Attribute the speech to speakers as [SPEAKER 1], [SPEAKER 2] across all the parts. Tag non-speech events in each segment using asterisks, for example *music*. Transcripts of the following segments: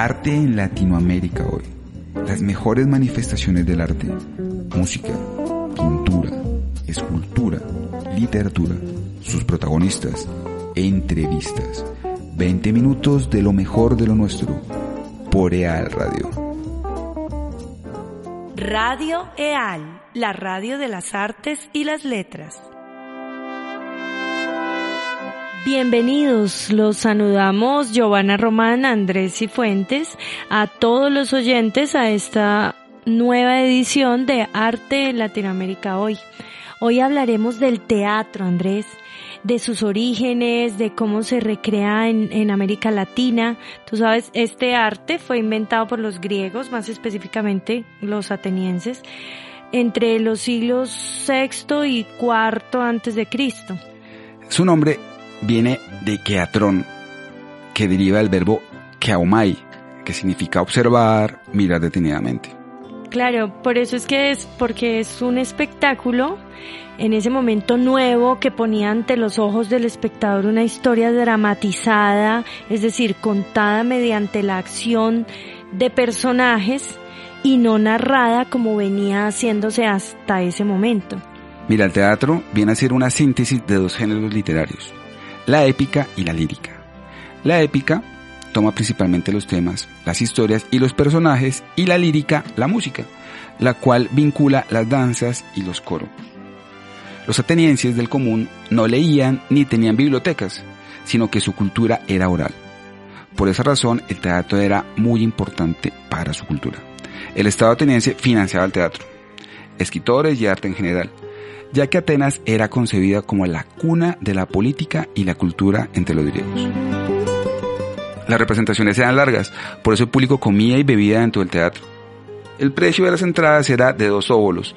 [SPEAKER 1] Arte en Latinoamérica hoy. Las mejores manifestaciones del arte. Música, pintura, escultura, literatura, sus protagonistas, entrevistas. 20 minutos de lo mejor de lo nuestro. Por EAL Radio.
[SPEAKER 2] Radio EAL, la radio de las artes y las letras. Bienvenidos, los saludamos Giovanna Román, Andrés y Fuentes, a todos los oyentes a esta nueva edición de Arte Latinoamérica Hoy. Hoy hablaremos del teatro, Andrés, de sus orígenes, de cómo se recrea en, en, América Latina. Tú sabes, este arte fue inventado por los griegos, más específicamente los atenienses, entre los siglos VI y IV antes de Cristo.
[SPEAKER 1] Su nombre viene de keatrón, que deriva del verbo keaumai, que significa observar, mirar detenidamente.
[SPEAKER 2] Claro, por eso es que es, porque es un espectáculo en ese momento nuevo que ponía ante los ojos del espectador una historia dramatizada, es decir, contada mediante la acción de personajes y no narrada como venía haciéndose hasta ese momento.
[SPEAKER 1] Mira, el teatro viene a ser una síntesis de dos géneros literarios, la épica y la lírica. La épica toma principalmente los temas, las historias y los personajes y la lírica la música, la cual vincula las danzas y los coros. Los atenienses del común no leían ni tenían bibliotecas, sino que su cultura era oral. Por esa razón el teatro era muy importante para su cultura. El Estado ateniense financiaba el teatro, escritores y arte en general, ya que Atenas era concebida como la cuna de la política y la cultura entre los griegos. Las representaciones eran largas, por eso el público comía y bebía dentro del teatro. El precio de las entradas era de dos óbolos,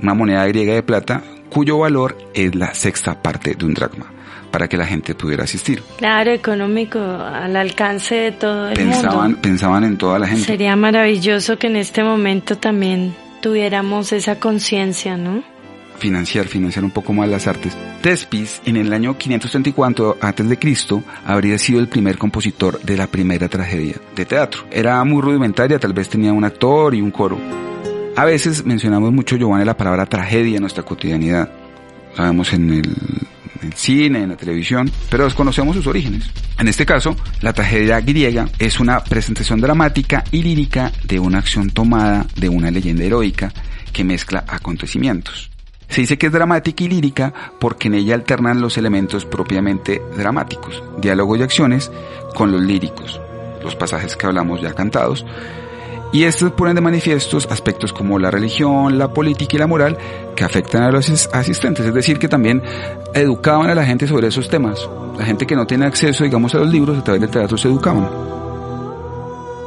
[SPEAKER 1] una moneda griega de plata cuyo valor es la sexta parte de un dracma, para que la gente pudiera asistir.
[SPEAKER 2] Claro, económico, al alcance de todo el
[SPEAKER 1] pensaban,
[SPEAKER 2] mundo.
[SPEAKER 1] Pensaban en toda la gente.
[SPEAKER 2] Sería maravilloso que en este momento también tuviéramos esa conciencia, ¿no?
[SPEAKER 1] Financiar, financiar un poco más las artes. Tespis, en el año 534 a.C., habría sido el primer compositor de la primera tragedia de teatro. Era muy rudimentaria, tal vez tenía un actor y un coro. A veces mencionamos mucho, Giovanni, la palabra tragedia en nuestra cotidianidad. Sabemos en el, en el cine, en la televisión, pero desconocemos sus orígenes. En este caso, la tragedia griega es una presentación dramática y lírica de una acción tomada de una leyenda heroica que mezcla acontecimientos. Se dice que es dramática y lírica porque en ella alternan los elementos propiamente dramáticos, diálogos y acciones, con los líricos, los pasajes que hablamos ya cantados, y estos ponen de manifiestos aspectos como la religión, la política y la moral que afectan a los asistentes, es decir, que también educaban a la gente sobre esos temas. La gente que no tiene acceso, digamos, a los libros, a través del teatro se educaban.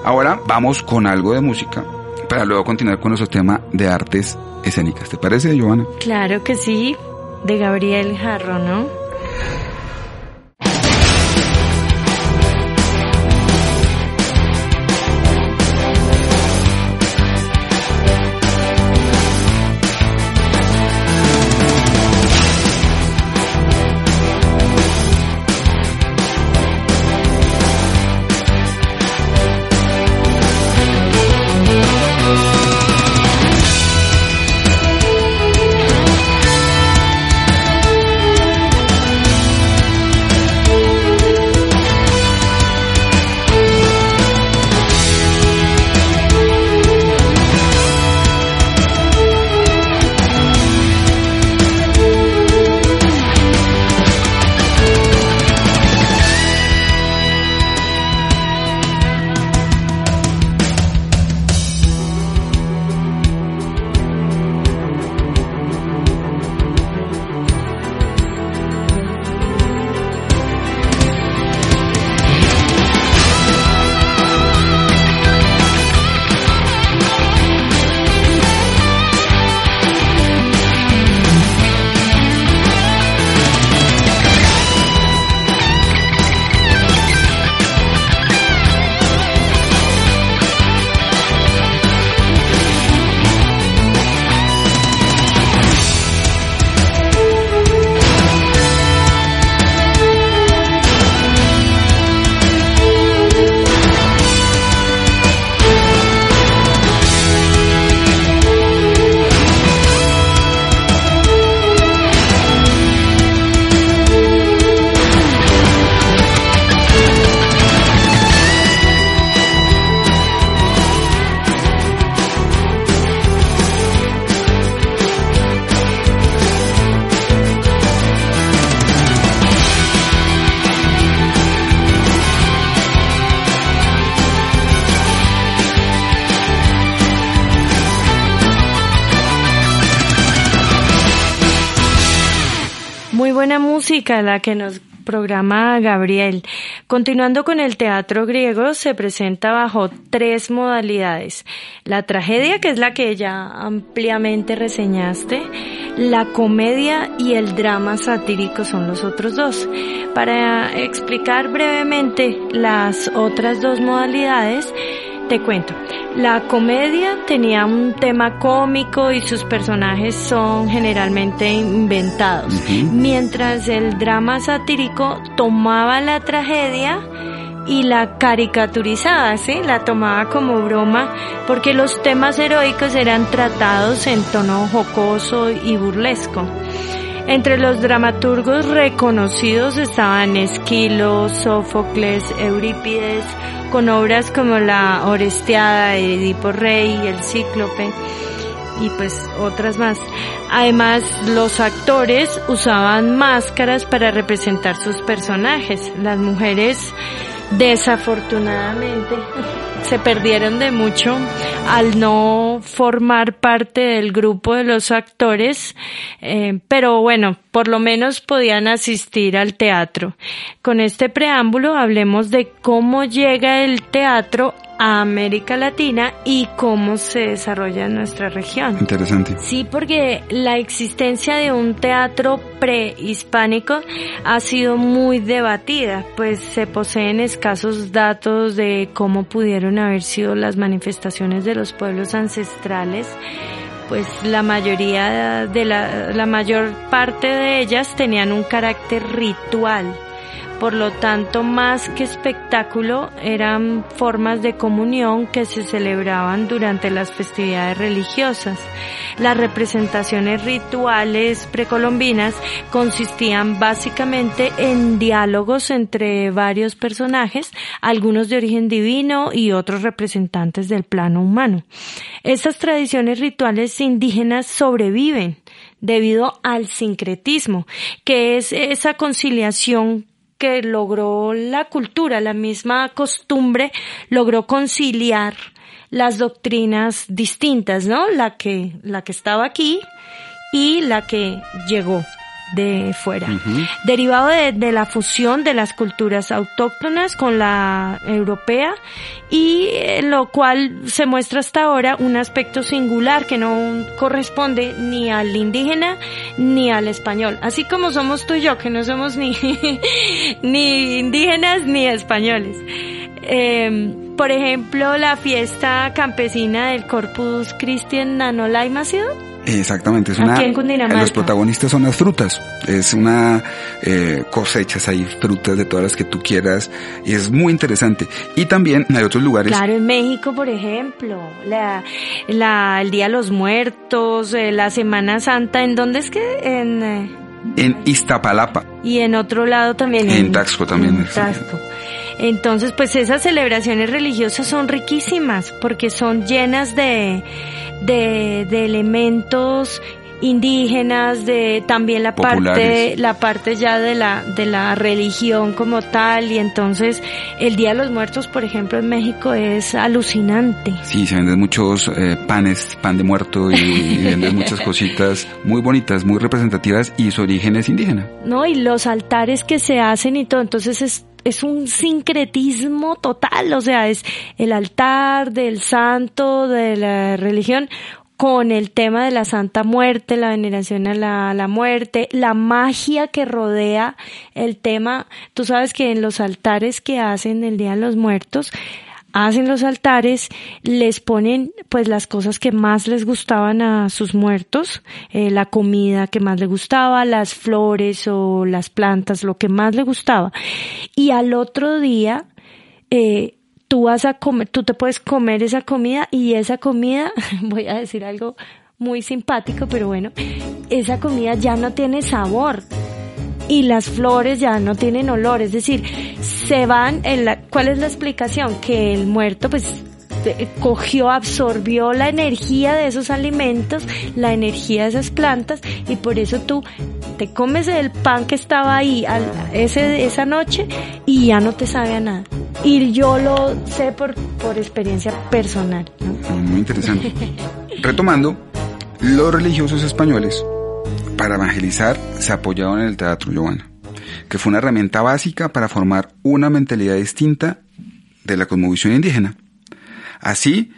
[SPEAKER 1] Ahora vamos con algo de música para luego continuar con nuestro tema de artes escénicas. ¿Te parece, Giovanna?
[SPEAKER 2] Claro que sí, de Gabriel Jarro, ¿no? Buena música la que nos programa Gabriel. Continuando con el teatro griego, se presenta bajo tres modalidades. La tragedia, que es la que ya ampliamente reseñaste, la comedia y el drama satírico son los otros dos. Para explicar brevemente las otras dos modalidades, te cuento. La comedia tenía un tema cómico y sus personajes son generalmente inventados, mientras el drama satírico tomaba la tragedia y la caricaturizaba, ¿sí? La tomaba como broma porque los temas heroicos eran tratados en tono jocoso y burlesco. Entre los dramaturgos reconocidos estaban Esquilo, Sófocles, Eurípides, con obras como la Orestiada de Edipo Rey, El Cíclope y pues otras más. Además, los actores usaban máscaras para representar sus personajes. Las mujeres desafortunadamente *laughs* se perdieron de mucho al no formar parte del grupo de los actores, eh, pero bueno, por lo menos podían asistir al teatro. Con este preámbulo hablemos de cómo llega el teatro a América Latina y cómo se desarrolla en nuestra región.
[SPEAKER 1] Interesante.
[SPEAKER 2] Sí, porque la existencia de un teatro prehispánico ha sido muy debatida, pues se poseen escasos datos de cómo pudieron haber sido las manifestaciones de los pueblos ancestrales pues la mayoría de la, la mayor parte de ellas tenían un carácter ritual por lo tanto, más que espectáculo, eran formas de comunión que se celebraban durante las festividades religiosas. Las representaciones rituales precolombinas consistían básicamente en diálogos entre varios personajes, algunos de origen divino y otros representantes del plano humano. Estas tradiciones rituales indígenas sobreviven debido al sincretismo, que es esa conciliación que logró la cultura, la misma costumbre, logró conciliar las doctrinas distintas, ¿no? La que, la que estaba aquí y la que llegó de fuera, derivado de, la fusión de las culturas autóctonas con la europea y eh, lo cual se muestra hasta ahora un aspecto singular que no corresponde ni al indígena ni al español, así como somos tú y yo que no somos ni, *laughs* ni indígenas ni españoles. Em, por ejemplo, la fiesta campesina del Corpus Christi en Nanolaima, sido
[SPEAKER 1] Exactamente, es una. Los protagonistas son las frutas. Es una eh, cosechas hay frutas de todas las que tú quieras y es muy interesante. Y también hay otros lugares.
[SPEAKER 2] Claro, en México, por ejemplo, la, la el Día de los Muertos, eh, la Semana Santa, ¿en dónde es que? En
[SPEAKER 1] eh, en Iztapalapa.
[SPEAKER 2] Y en otro lado también.
[SPEAKER 1] En, Taxco también. En
[SPEAKER 2] Taxco. Entonces, pues esas celebraciones religiosas son riquísimas porque son llenas de, de, de elementos indígenas, de también la parte, la parte ya de la, de la religión como tal, y entonces el Día de los Muertos, por ejemplo, en México es alucinante.
[SPEAKER 1] Sí, se venden muchos eh, panes, pan de muerto y, y, venden muchas *laughs* cositas muy bonitas, muy representativas y su origen es indígena.
[SPEAKER 2] No, y los altares que se hacen y todo, entonces es es un sincretismo total, o sea, es el altar del santo de la religión con el tema de la Santa Muerte, la veneración a la, la, muerte, la magia que rodea el tema. Tú sabes que en los altares que hacen el Día de los Muertos, hacen los altares, les ponen pues las cosas que más les gustaban a sus muertos, eh, la comida que más les gustaba, las flores o las plantas, lo que más les gustaba. Y al otro día, eh, tú vas a comer, tú te puedes comer esa comida y esa comida, *laughs* voy a decir algo muy simpático, pero bueno, esa comida ya no tiene sabor y las flores ya no tienen olor, es decir, se van en la, ¿cuál es la explicación? Que el muerto pues cogió, absorbió la energía de esos alimentos, la energía de esas plantas y por eso tú te comes el pan que estaba ahí ese, esa noche y ya no te sabe a nada. Y yo lo sé por, por experiencia personal.
[SPEAKER 1] Muy interesante. Retomando, los religiosos españoles para evangelizar se apoyaron en el teatro, Giovanna, que fue una herramienta básica para formar una mentalidad distinta de la cosmovisión indígena. Así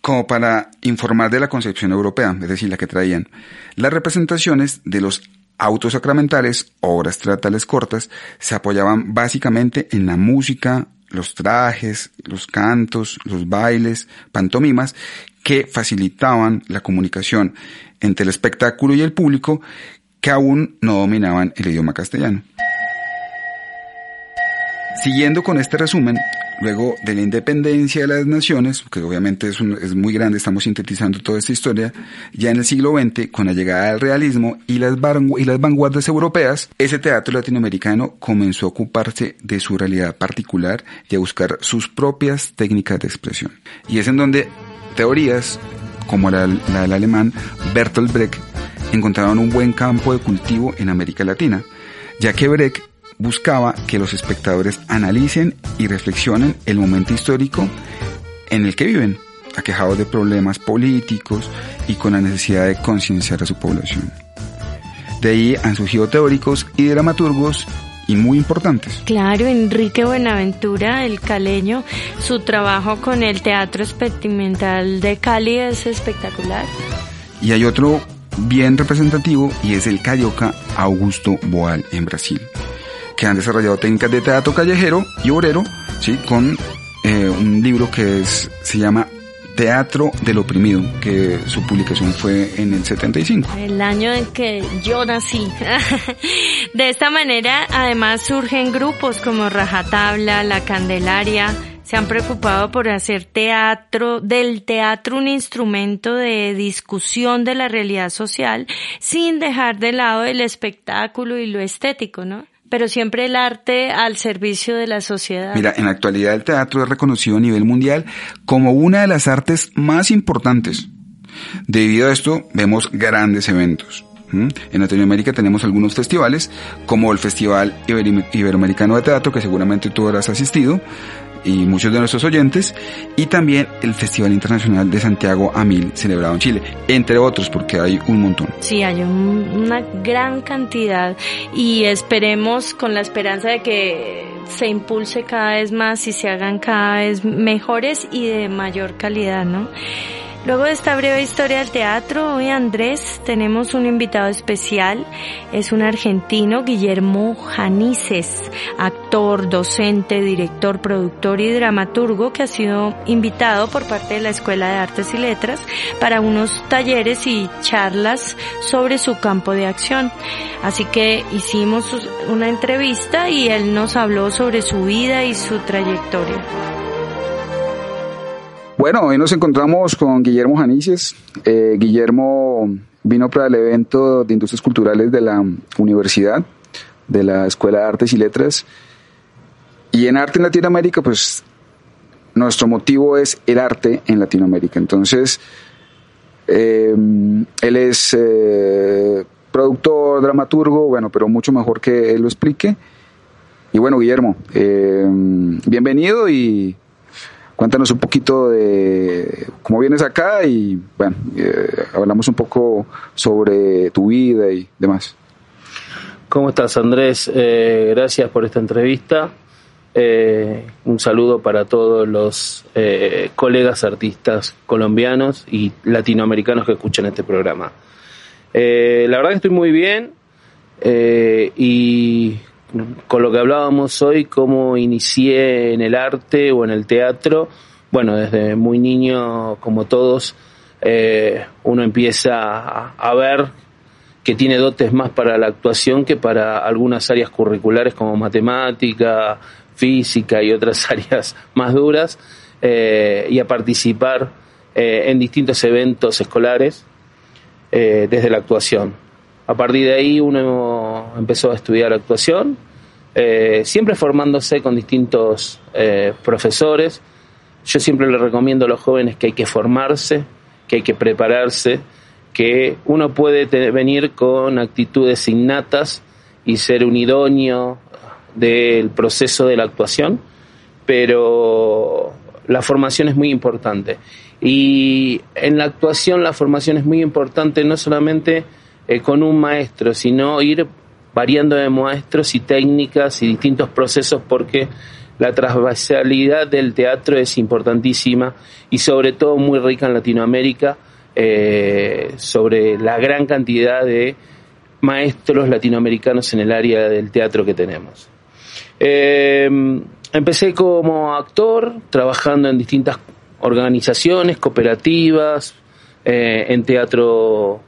[SPEAKER 1] como para informar de la concepción europea, es decir, la que traían. Las representaciones de los autos sacramentales, obras teatrales cortas, se apoyaban básicamente en la música, los trajes, los cantos, los bailes, pantomimas, que facilitaban la comunicación entre el espectáculo y el público que aún no dominaban el idioma castellano. Siguiendo con este resumen, luego de la independencia de las naciones, que obviamente es, es, muy grande, estamos sintetizando toda esta historia, ya en el siglo XX, con la llegada del realismo y las, y las vanguardias europeas, ese teatro latinoamericano comenzó a ocuparse de su realidad particular y a buscar sus propias técnicas de expresión. Y es en donde teorías, como la, del alemán Bertolt Brecht, encontraron un buen campo de cultivo en América Latina, ya que Brecht buscaba que los espectadores analicen y reflexionen el momento histórico en el que viven, aquejados de problemas políticos y con la necesidad de concienciar a su población. De ahí han surgido teóricos y dramaturgos y muy importantes.
[SPEAKER 2] Claro, Enrique Buenaventura, el caleño, su trabajo con el teatro experimental de Cali es espectacular.
[SPEAKER 1] Y hay otro bien representativo y es el carioca Augusto Boal en Brasil que han desarrollado técnicas de teatro callejero y obrero, ¿sí? con eh, un libro que es, se llama Teatro del Oprimido, que su publicación fue en el 75.
[SPEAKER 2] El año en que yo nací. *laughs* de esta manera, además, surgen grupos como Rajatabla, La Candelaria, se han preocupado por hacer teatro, del teatro un instrumento de discusión de la realidad social, sin dejar de lado el espectáculo y lo estético, ¿no? Pero siempre el arte al servicio de la sociedad.
[SPEAKER 1] Mira, en la actualidad el teatro es reconocido a nivel mundial como una de las artes más importantes. Debido a esto, vemos grandes eventos. En Latinoamérica tenemos algunos festivales, como el Festival Iberoamericano de Teatro, que seguramente tú habrás asistido, y muchos de nuestros oyentes, y también el Festival Internacional de Santiago a Mil, celebrado en Chile, entre otros, porque hay un montón.
[SPEAKER 2] Sí, hay una gran cantidad y esperemos con la esperanza de que se impulse cada vez más y se hagan cada vez mejores y de mayor calidad, ¿no? Luego de esta breve historia del teatro, hoy Andrés tenemos un invitado especial. Es un argentino, Guillermo Janices, actor, docente, director, productor y dramaturgo que ha sido invitado por parte de la Escuela de Artes y Letras para unos talleres y charlas sobre su campo de acción. Así que hicimos una entrevista y él nos habló sobre su vida y su trayectoria.
[SPEAKER 1] Bueno, hoy nos encontramos con Guillermo Janices. Eh, Guillermo vino para el evento de Industrias Culturales de la universidad, de la Escuela de Artes y Letras. Y en Arte en Latinoamérica, pues nuestro motivo es el arte en Latinoamérica. Entonces, eh, él es eh, productor, dramaturgo, bueno, pero mucho mejor que él lo explique. Y bueno, Guillermo, bienvenido y Cuéntanos un poquito de cómo vienes acá y bueno, eh, hablamos un poco sobre tu vida y demás.
[SPEAKER 3] ¿Cómo estás Andrés? Eh, gracias por esta entrevista. Eh, un saludo para todos los colegas artistas colombianos y latinoamericanos que escuchan este programa. la verdad que estoy muy bien y con lo que hablábamos hoy, cómo inicié en el arte o en el teatro. Bueno, desde muy niño, como todos, eh, uno empieza a, ver que tiene dotes más para la actuación que para algunas áreas curriculares como matemática, física y otras *laughs* áreas más duras, eh, y a participar eh, en distintos eventos escolares desde la actuación. A partir de ahí uno empezó a estudiar actuación, eh, siempre formándose con distintos eh, profesores. Yo siempre le recomiendo a los jóvenes que hay que formarse, que hay que prepararse, que uno puede venir con actitudes innatas y ser un idóneo del proceso de la actuación, pero la formación es muy importante. Y en la actuación la formación es muy importante no solamente eh, con un maestro, sino ir variando de maestros y técnicas y distintos procesos porque la transversalidad del teatro es importantísima y sobre todo muy rica en Latinoamérica eh, sobre la gran cantidad de maestros latinoamericanos en el área del teatro que tenemos. Eh, empecé como actor, trabajando en distintas organizaciones, cooperativas, eh, en teatro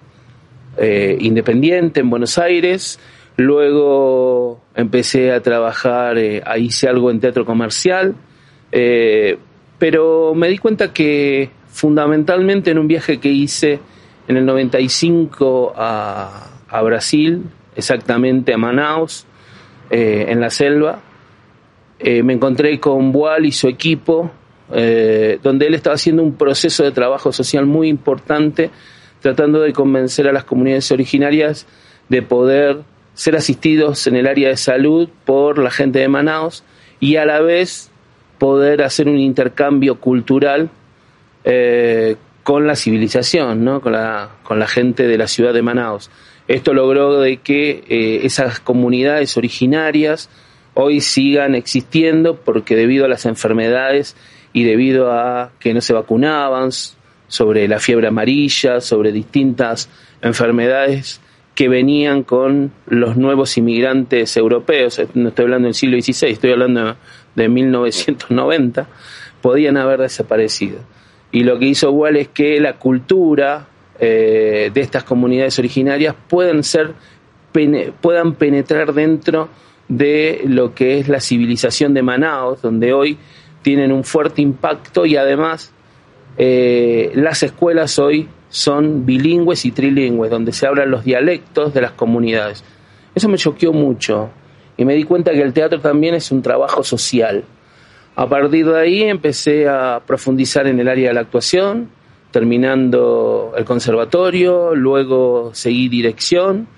[SPEAKER 3] independiente en Buenos Aires. Luego empecé a trabajar, ahí hice algo en teatro comercial, pero me di cuenta que fundamentalmente en un viaje que hice en el 95 a, Brasil, exactamente a Manaus, eh, en la selva. Eh, me encontré con Boal y su equipo, eh, donde él estaba haciendo un proceso de trabajo social muy importante, tratando de convencer a las comunidades originarias de poder ser asistidos en el área de salud por la gente de Manaus y a la vez poder hacer un intercambio cultural eh, con la civilización, ¿no? con, la, con la gente de la ciudad de Manaus. Esto logró de que eh, esas comunidades originarias hoy sigan existiendo porque debido a las enfermedades y debido a que no se vacunaban sobre la fiebre amarilla, sobre distintas enfermedades que venían con los nuevos inmigrantes europeos, no estoy hablando del siglo XVI, estoy hablando de 1990, podían haber desaparecido. Y lo que hizo Wall es que la cultura eh, de estas comunidades originarias puedan ser puedan penetrar dentro de lo que es la civilización de Manaus, donde hoy tienen un fuerte impacto y además eh, las escuelas hoy son bilingües y trilingües, donde se hablan los dialectos de las comunidades. Eso me choqueó mucho y me di cuenta que el teatro también es un trabajo social. A partir de ahí empecé a profundizar en el área de la actuación, terminando el conservatorio, luego seguí dirección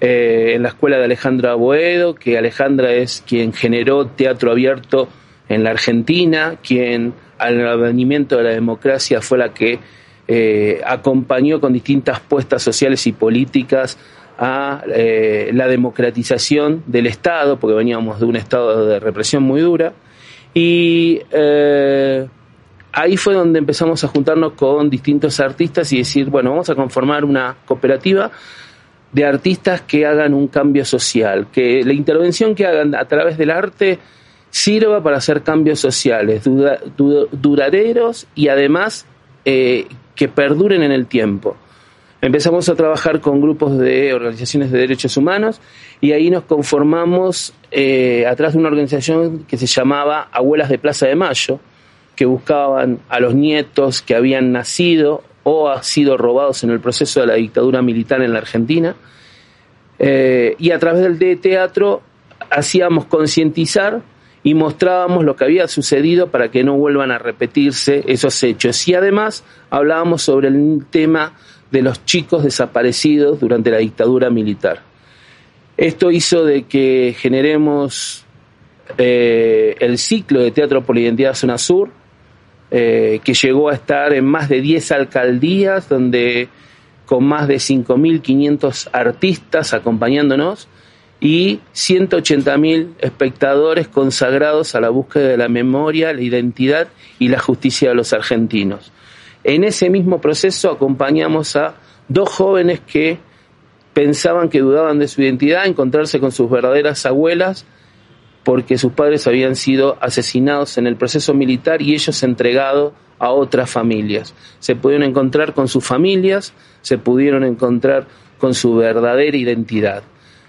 [SPEAKER 3] eh, en la escuela de Alejandra Boedo, que Alejandra es quien generó teatro abierto en la Argentina, quien al advenimiento de la democracia fue la que eh, acompañó con distintas puestas sociales y políticas a eh, la democratización del Estado, porque veníamos de un estado de represión muy dura. Y eh, ahí fue donde empezamos a juntarnos con distintos artistas y decir, bueno, vamos a conformar una cooperativa de artistas que hagan un cambio social, que la intervención que hagan a través del arte sirva para hacer cambios sociales duraderos y además que perduren en el tiempo. Empezamos a trabajar con grupos de organizaciones de derechos humanos y ahí nos conformamos eh, atrás de una organización que se llamaba Abuelas de Plaza de Mayo, que buscaban a los nietos que habían nacido o sido robados en el proceso de la dictadura militar en la Argentina. Eh, y a través del teatro hacíamos concientizar y mostrábamos lo que había sucedido para que no vuelvan a repetirse esos hechos. Y además hablábamos sobre el tema de los chicos desaparecidos durante la dictadura militar. Esto hizo de que generemos eh, el ciclo de Teatro por la Identidad Zona Sur, eh, que llegó a estar en más de 10 alcaldías, donde con más de 5.500 artistas acompañándonos y 180.000 espectadores consagrados a la búsqueda de la memoria, la identidad y la justicia de los argentinos. En ese mismo proceso acompañamos a dos jóvenes que pensaban que dudaban de su identidad, encontrarse con sus verdaderas abuelas, porque sus padres habían sido asesinados en el proceso militar y ellos entregados a otras familias. Se pudieron encontrar con sus familias, se pudieron encontrar con su verdadera identidad.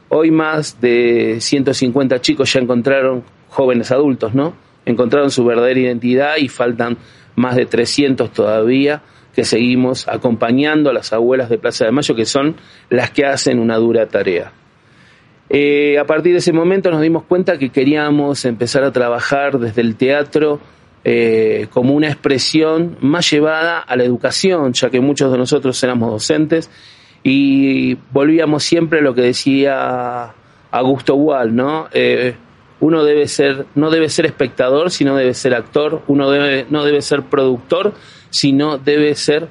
[SPEAKER 3] Hoy más de 150 chicos ya encontraron, jóvenes adultos, ¿no? Encontraron su verdadera identidad y faltan más de 300 todavía que seguimos acompañando a las abuelas de Plaza de Mayo, que son las que hacen una dura tarea. Eh, a partir de ese momento nos dimos cuenta que queríamos empezar a trabajar desde el teatro eh, como una expresión más llevada a la educación, ya que muchos de nosotros éramos docentes y volvíamos siempre a lo que decía Augusto Wall, ¿no? Eh, uno debe ser, no debe ser espectador, sino debe ser actor, uno debe, no debe ser productor, sino debe ser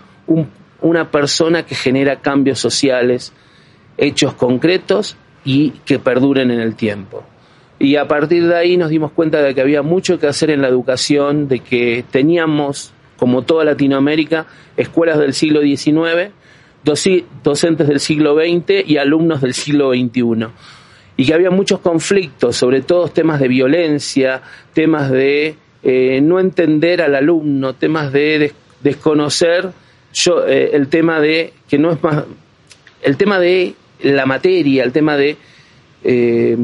[SPEAKER 3] una persona que genera cambios sociales hechos concretos y que perduren en el tiempo. Y a partir de ahí nos dimos cuenta de que había mucho que hacer en la educación, de que teníamos, como toda Latinoamérica, escuelas del siglo XIX, docentes del siglo XX y alumnos del siglo XXI. Y que había muchos conflictos, sobre todo temas de violencia, temas de eh, no entender al alumno, temas de desconocer yo, eh, el tema de que no es más el tema de la materia, el tema de eh,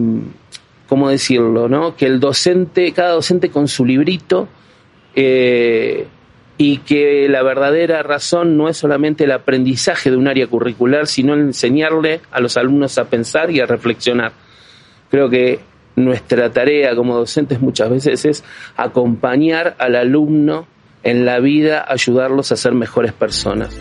[SPEAKER 3] ¿cómo decirlo? ¿no? Que el docente, cada docente con su librito, y que la verdadera razón no es solamente el aprendizaje de un área curricular, sino enseñarle a los alumnos a pensar y a reflexionar. Creo que nuestra tarea como docentes muchas veces es acompañar al alumno en la vida, ayudarlos a ser mejores personas.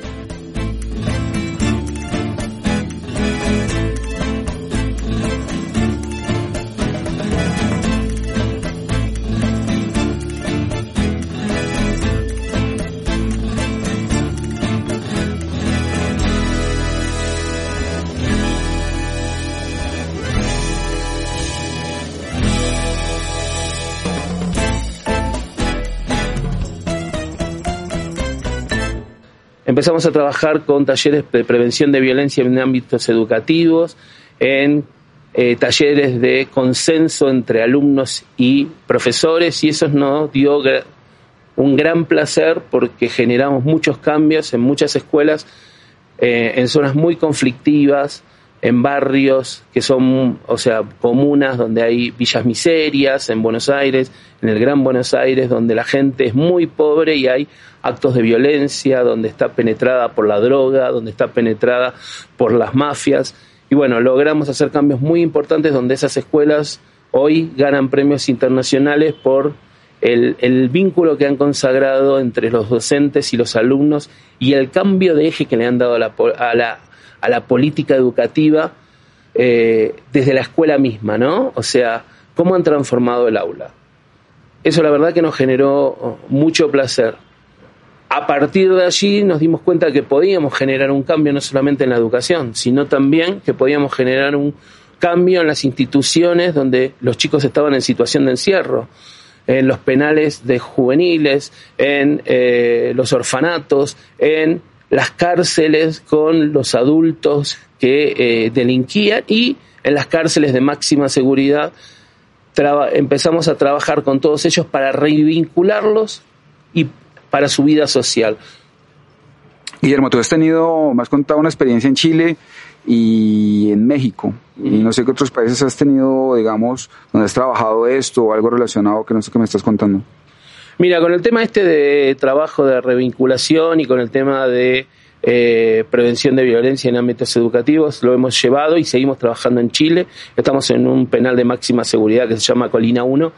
[SPEAKER 3] Empezamos a trabajar con talleres de prevención de violencia en ámbitos educativos, en eh, talleres de consenso entre alumnos y profesores y eso nos dio un gran placer porque generamos muchos cambios en muchas escuelas, eh, en zonas muy conflictivas, en barrios que son, o sea, comunas donde hay villas miserias, en Buenos Aires, en el Gran Buenos Aires, donde la gente es muy pobre y hay actos de violencia, donde está penetrada por la droga, donde está penetrada por las mafias. Y bueno, logramos hacer cambios muy importantes donde esas escuelas hoy ganan premios internacionales por el, el, vínculo que han consagrado entre los docentes y los alumnos y el cambio de eje que le han dado a la, a la, a la política educativa eh, desde la escuela misma, ¿no? O sea, cómo han transformado el aula. Eso la verdad que nos generó mucho placer. A partir de allí nos dimos cuenta que podíamos generar un cambio no solamente en la educación, sino también que podíamos generar un cambio en las instituciones donde los chicos estaban en situación de encierro, en los penales de juveniles, en eh, los orfanatos, en las cárceles con los adultos que eh, delinquían y en las cárceles de máxima seguridad empezamos a trabajar con todos ellos para revincularlos y para su vida social.
[SPEAKER 1] Guillermo, tú has tenido, me has contado una experiencia en Chile y en México. Y no sé qué otros países has tenido, digamos, donde has trabajado esto o algo relacionado que no sé qué me estás contando.
[SPEAKER 3] Mira, con el tema este de trabajo de revinculación y con el tema de eh, prevención de violencia en ámbitos educativos, lo hemos llevado y seguimos trabajando en Chile. Estamos en un penal de máxima seguridad que se llama Colina 1,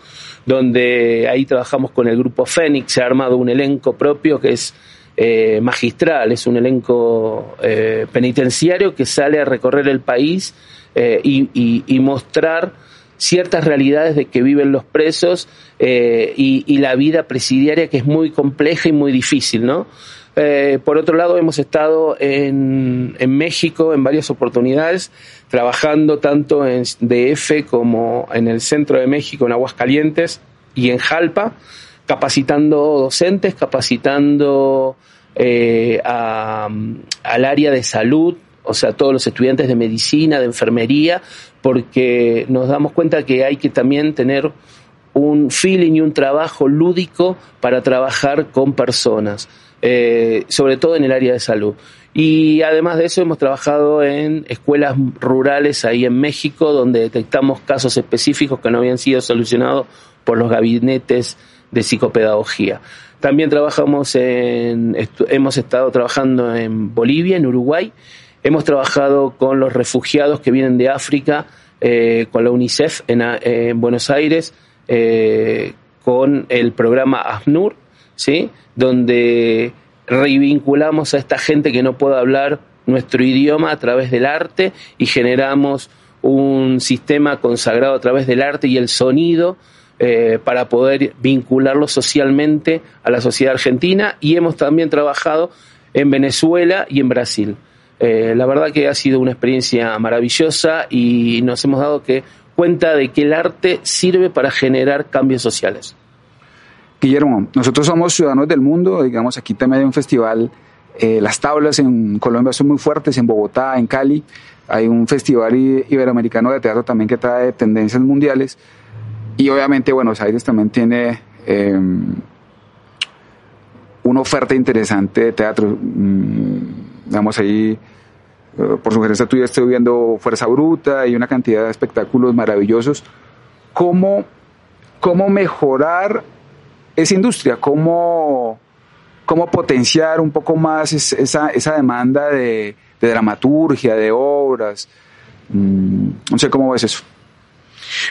[SPEAKER 3] donde ahí trabajamos con el grupo Fénix, se ha armado un elenco propio que es eh, magistral, es un elenco eh, penitenciario que sale a recorrer el país y mostrar ciertas realidades de que viven los presos eh, y, la vida presidiaria que es muy compleja y muy difícil, ¿no? Eh, por otro lado, hemos estado en, en, México en varias oportunidades, trabajando tanto en DF como en el centro de México, en Aguascalientes y en Jalpa, capacitando docentes, capacitando eh, al área de salud, o sea, todos los estudiantes de medicina, de enfermería, porque nos damos cuenta que hay que también tener un feeling y un trabajo lúdico para trabajar con personas, eh, sobre todo en el área de salud. Y además de eso hemos trabajado en escuelas rurales ahí en México, donde detectamos casos específicos que no habían sido solucionados por los gabinetes de psicopedagogía. También trabajamos en, hemos estado trabajando en Bolivia, en Uruguay, Hemos trabajado con los refugiados que vienen de África, eh, con la UNICEF en, Buenos Aires, eh, con el programa AFNUR, ¿sí? donde revinculamos a esta gente que no puede hablar nuestro idioma a través del arte y generamos un sistema consagrado a través del arte y el sonido eh, para poder vincularlo socialmente a la sociedad argentina y hemos también trabajado en Venezuela y en Brasil. Eh, la verdad que ha sido una experiencia maravillosa y nos hemos dado cuenta de que el arte sirve para generar cambios sociales.
[SPEAKER 1] Guillermo, nosotros somos ciudadanos del mundo, digamos, aquí también hay un festival, eh, las tablas en Colombia son muy fuertes, en Bogotá, en Cali, hay un festival iberoamericano de teatro también que trae tendencias mundiales y obviamente Buenos Aires también tiene eh, una oferta interesante de teatro. Mm, digamos ahí, eh, por sugerencia tuya estoy viendo Fuerza Bruta y una cantidad de espectáculos maravillosos. ¿Cómo, cómo mejorar esa industria? ¿Cómo, cómo potenciar un poco más esa, esa demanda de, de dramaturgia, de obras? Mm, no sé cómo ves eso.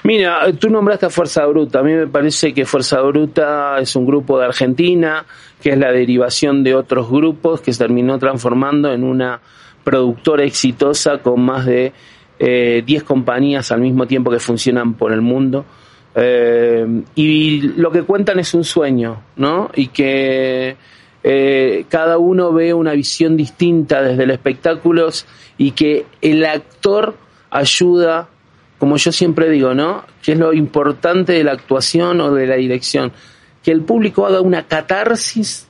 [SPEAKER 3] Mira, tú nombraste a Fuerza Bruta. A mí me parece que Fuerza Bruta es un grupo de Argentina, que es la derivación de otros grupos que se terminó transformando en una productora exitosa con más de 10 eh, compañías al mismo tiempo que funcionan por el mundo. Eh, y lo que cuentan es un sueño, ¿no? Y que eh, cada uno ve una visión distinta desde el espectáculo y que el actor ayuda como yo siempre digo, ¿no? ¿Qué es lo importante de la actuación o de la dirección? Que el público haga una catarsis,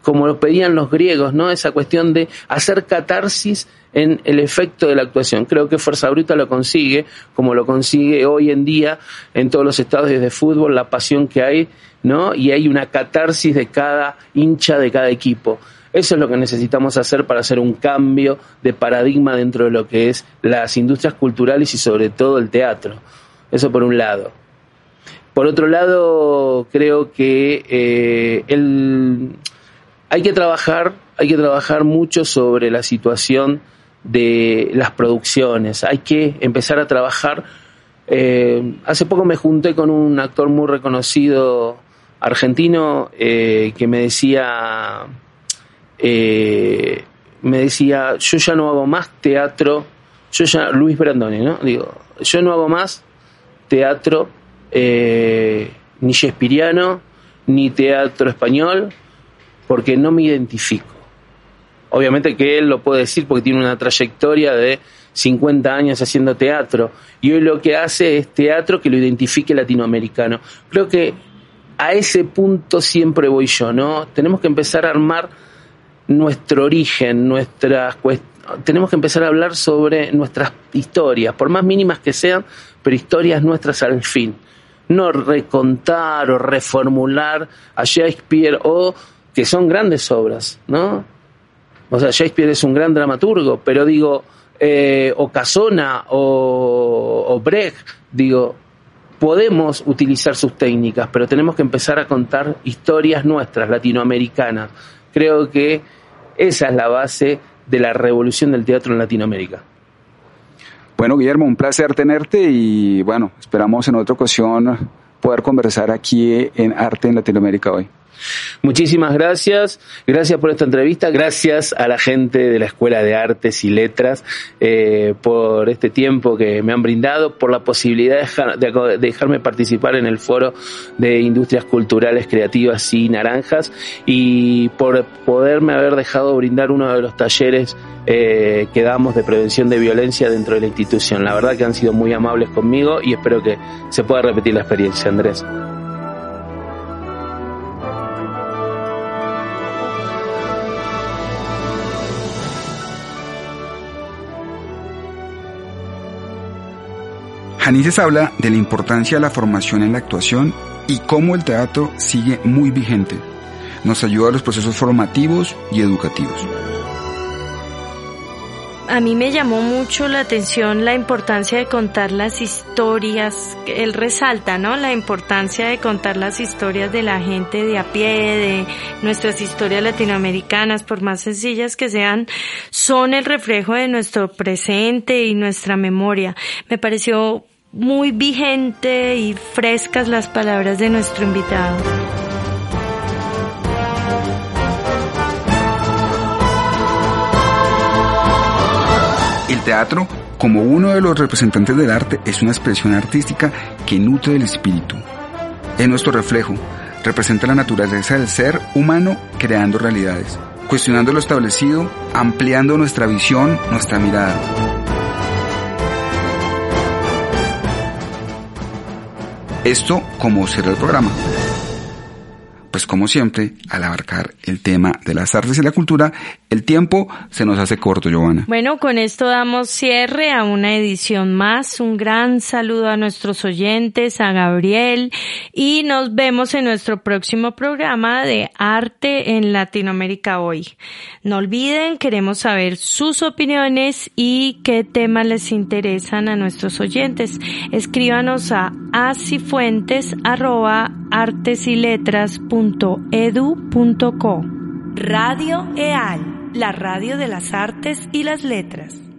[SPEAKER 3] como lo pedían los griegos, ¿no? Esa cuestión de hacer catarsis en el efecto de la actuación. Creo que Fuerza Bruta lo consigue, como lo consigue hoy en día en todos los estadios de fútbol, la pasión que hay, ¿no? Y hay una catarsis de cada hincha de cada equipo. Eso es lo que necesitamos hacer para hacer un cambio de paradigma dentro de lo que es las industrias culturales y sobre todo el teatro. Eso por un lado. Por otro lado, creo que eh, el, hay que trabajar, hay que trabajar mucho sobre la situación de las producciones. Hay que empezar a trabajar. Eh, hace poco me junté con un actor muy reconocido argentino eh, que me decía eh, me decía, yo ya no hago más teatro, yo ya, Luis Brandoni, ¿no? Digo, yo no hago más teatro eh, ni shakespeariano, ni teatro español, porque no me identifico. Obviamente que él lo puede decir porque tiene una trayectoria de 50 años haciendo teatro y hoy lo que hace es teatro que lo identifique latinoamericano. Creo que a ese punto siempre voy yo, ¿no? Tenemos que empezar a armar nuestro origen, nuestras tenemos que empezar a hablar sobre nuestras historias, por más mínimas que sean, pero historias nuestras al fin. No recontar o reformular a Shakespeare o que son grandes obras, ¿no? O sea, Shakespeare es un gran dramaturgo, pero digo, eh, o Casona o, o Brecht, digo, podemos utilizar sus técnicas, pero tenemos que empezar a contar historias nuestras, latinoamericanas. Creo que esa es la base de la revolución del teatro en Latinoamérica.
[SPEAKER 1] Bueno, Guillermo, un placer tenerte y bueno, esperamos en otra ocasión poder conversar aquí en Arte en Latinoamérica hoy.
[SPEAKER 3] Muchísimas gracias, gracias por esta entrevista, gracias a la gente de la Escuela de Artes y Letras eh, por este tiempo que me han brindado, por la posibilidad de, dejarme participar en el foro de Industrias Culturales Creativas y Naranjas y por poderme haber dejado brindar uno de los talleres eh, que damos de prevención de violencia dentro de la institución. La verdad que han sido muy amables conmigo y espero que se pueda repetir la experiencia, Andrés.
[SPEAKER 1] Janices habla de la importancia de la formación en la actuación y cómo el teatro sigue muy vigente. Nos ayuda a los procesos formativos y educativos.
[SPEAKER 2] A mí me llamó mucho la atención la importancia de contar las historias. Él resalta, ¿no? La importancia de contar las historias de la gente de a pie, de nuestras historias latinoamericanas, por más sencillas que sean, son el reflejo de nuestro presente y nuestra memoria. Me pareció muy vigente y frescas las palabras de nuestro invitado.
[SPEAKER 1] El teatro, como uno de los representantes del arte, es una expresión artística que nutre el espíritu. Es nuestro reflejo, representa la naturaleza del ser humano creando realidades. cuestionando lo establecido, ampliando nuestra visión, nuestra mirada. Esto como será el programa pues como siempre, al abarcar el tema de las artes y la cultura, el tiempo se nos hace corto, Giovanna.
[SPEAKER 2] Bueno, con esto damos cierre a una edición más. Un gran saludo a nuestros oyentes, a Gabriel, y nos vemos en nuestro próximo programa de Arte en Latinoamérica hoy. No olviden, queremos saber sus opiniones y qué temas les interesan a nuestros oyentes. Escríbanos a asifuentes EAL, la radio de las artes y las letras.